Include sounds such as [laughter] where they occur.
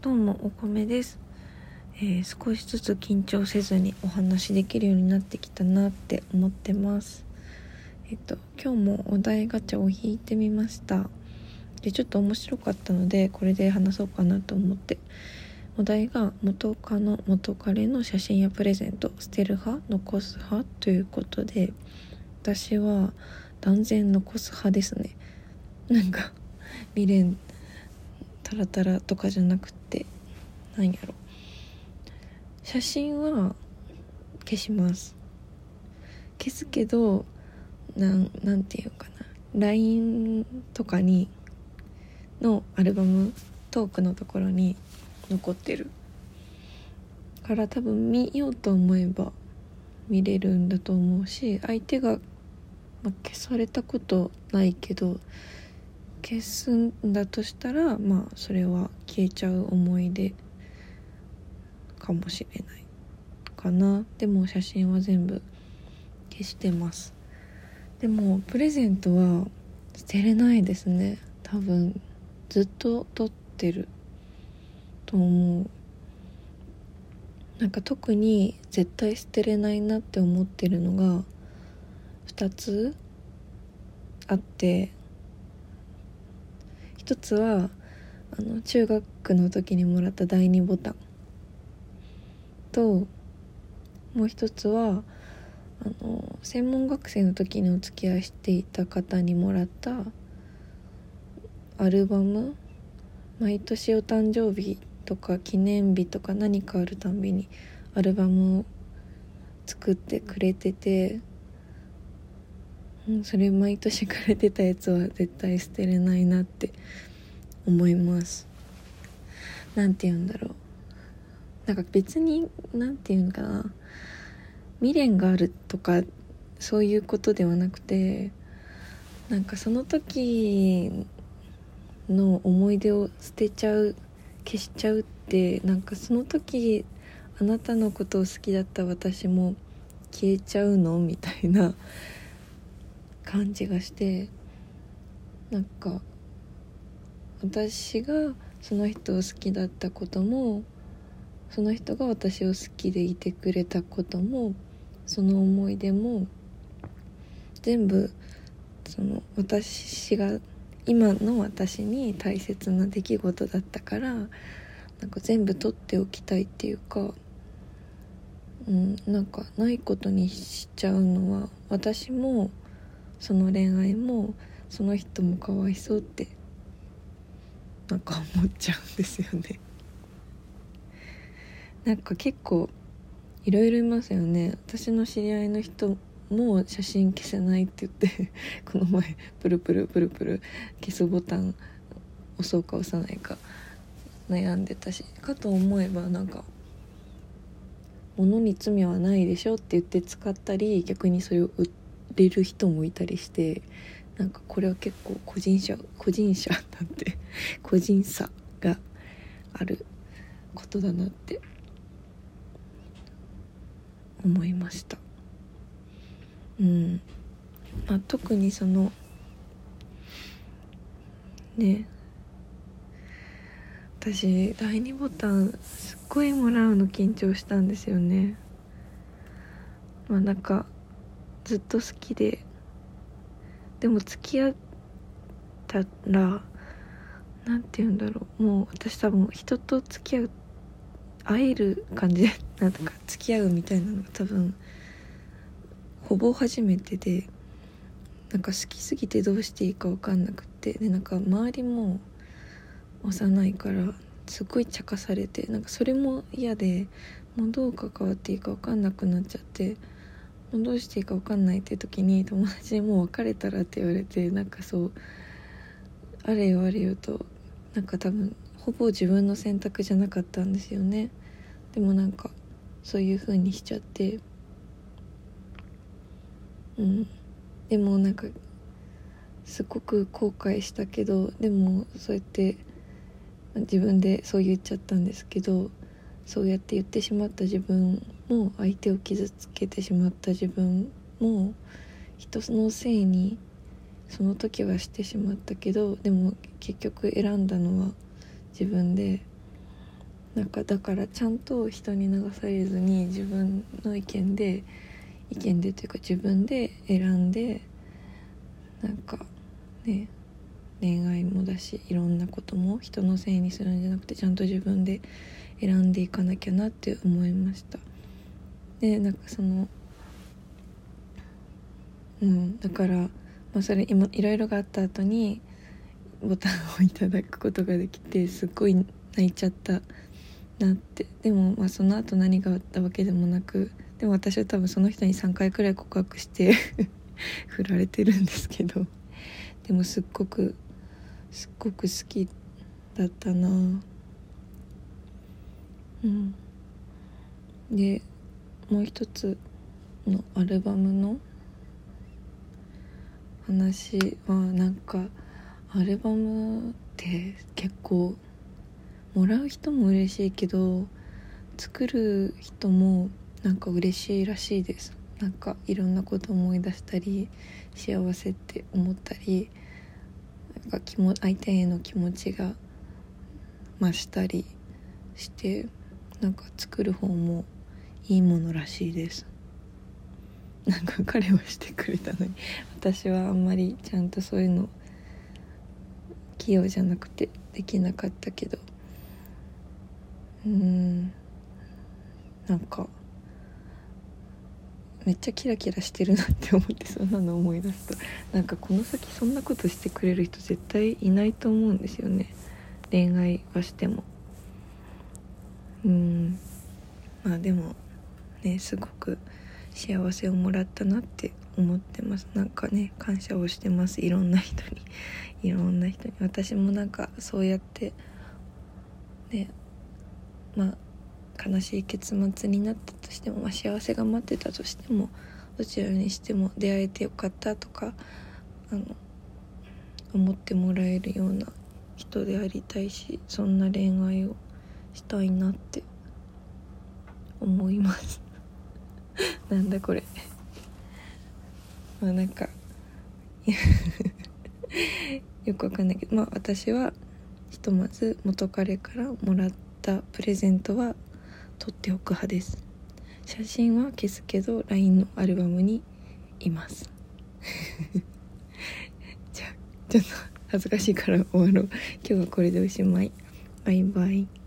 どうもお米です、えー、少しずつ緊張せずにお話できるようになってきたなって思ってます。えっと今日もお題ガチャを引いてみました。でちょっと面白かったのでこれで話そうかなと思って。お題が元カノ元彼の写真やプレゼント捨てる派残す派ということで私は断然残す派ですね。なんか未練タラタラとかじゃなくて何やろ。写真は消します。消すけどなんなんていうかな。LINE とかにのアルバムトークのところに残ってる。から多分見ようと思えば見れるんだと思うし相手が、ま、消されたことないけど消すんだとしたらまあそれは消えちゃう思い出かもしれないかな。でも写真は全部消してます。でもプレゼントは捨てれないですね。多分ずっと撮ってると思う。なんか特に絶対捨てれないなって思ってるのが2つあって一つはあの中学の時にもらった第2ボタン。ともう一つはあの専門学生の時にお付き合いしていた方にもらったアルバム。毎年お誕生日とか記念日とか何かあるたんびにアルバムを作ってくれてて、うん、それ毎年くれてたやつは絶対捨てれないなって思います。何て言うんだろう。なんか別に何て言うのかな。未練があるとかそういうことではなくてなんかその時の思い出を捨てちゃう消しちゃうってなんかその時あなたのことを好きだった私も消えちゃうの？みたいな感じがしてなんか私がその人を好きだったこともその人が私を好きでいてくれたこともその思い出も全部その私が今の私に大切な出来事だったからなんか全部取っておきたいっていうか、うん、なんかないことにしちゃうのは私もその恋愛もその人もかわいそうってなんか思っちゃうんですよね。[laughs] なんか結構いろいろいますよね。私の知り合いの人も写真消せないって言って [laughs] この前プルプルプルプル消すボタン押そうか押さないか悩んでたしかと思えばなんか物に罪はないでしょって言って使ったり逆にそれを売れる人もいたりしてなんかこれは結構個人差個人差なんて [laughs] 個人差があることだなって思いました。うん。まあ特にそのね。私第2ボタンすっごいもらうの緊張したんですよね。まあなんかずっと好きで。でも付き合ったら何て言うんだろう。もう私多分人と付き合う会える感じ [laughs] なんとか付き合うみたいなのが多分ほぼ初めてでなんか好きすぎてどうしていいか分かんなくって。でなんか周りも幼いからすごい茶化されてなんかそれも嫌でもうどう関わっていいか分かんなくなっちゃって。どうしていいか分かんないっていう時に友達にもう別れたらって言われてなんかそうあれよあれよとなんか多分ほぼ自分の選択じゃなかったんですよね。でもなんかそういう風にしちゃって。うん。でもなんかすごく後悔したけどでもそうやって自分でそう言っちゃったんですけどそうやって言ってしまった自分も相手を傷つけてしまった自分も人のせいにその時はしてしまったけどでも結局選んだのは自分で。なんかだからちゃんと人に流されずに自分の意見で意見でというか自分で選んでなんかね恋愛もだしいろんなことも人のせいにするんじゃなくてちゃんと自分で選んでいかなきゃなって思いました。でなんかそのうんだから、まあ、それ今いろいろがあった後にボタンをいただくことができてすっごい泣いちゃったなって。でもまあその後何があったわけでもなくでも私は多分その人に3回くらい告白して [laughs] 振られてるんですけど。でもすっごくすっごく好きだったな。うん。でもう一つのアルバムの話はなんかアルバムって結構もらう人も嬉しいけど作る人もなんか嬉しいらしいです。なんかいろんなこと思い出したり幸せって思ったりなんか気も相手への気持ちが増したりしてなんか作る方もいいものらしいです。なんか彼はしてくれたのに。私はあんまりちゃんとそういうの器用じゃなくてできなかったけど。うん。なんかめっちゃキラキラしてるなって思ってそんなの思い出すとなんかこの先そんなことしてくれる人絶対いないと思うんですよね。恋愛はしても。うん。まあでもねすごく幸せをもらったなって思ってます。なんかね感謝をしてます。いろんな人に。[laughs] いろんな人に。私もなんかそうやってねまあ悲しい結末になったとしても、まあ、幸せが待ってたとしてもどちらにしても出会えてよかったとかあの思ってもらえるような人でありたいしそんな恋愛をしたいなって思います。[laughs] なんだこれ。まあなんか [laughs] よくわかんないけどまあ私はひとまず元彼からもらったプレゼントは取っておく派です。写真は消すけど LINE のアルバムにいます。[laughs] じゃあちょっと恥ずかしいから終わろう。今日はこれでおしまい。バイバイ。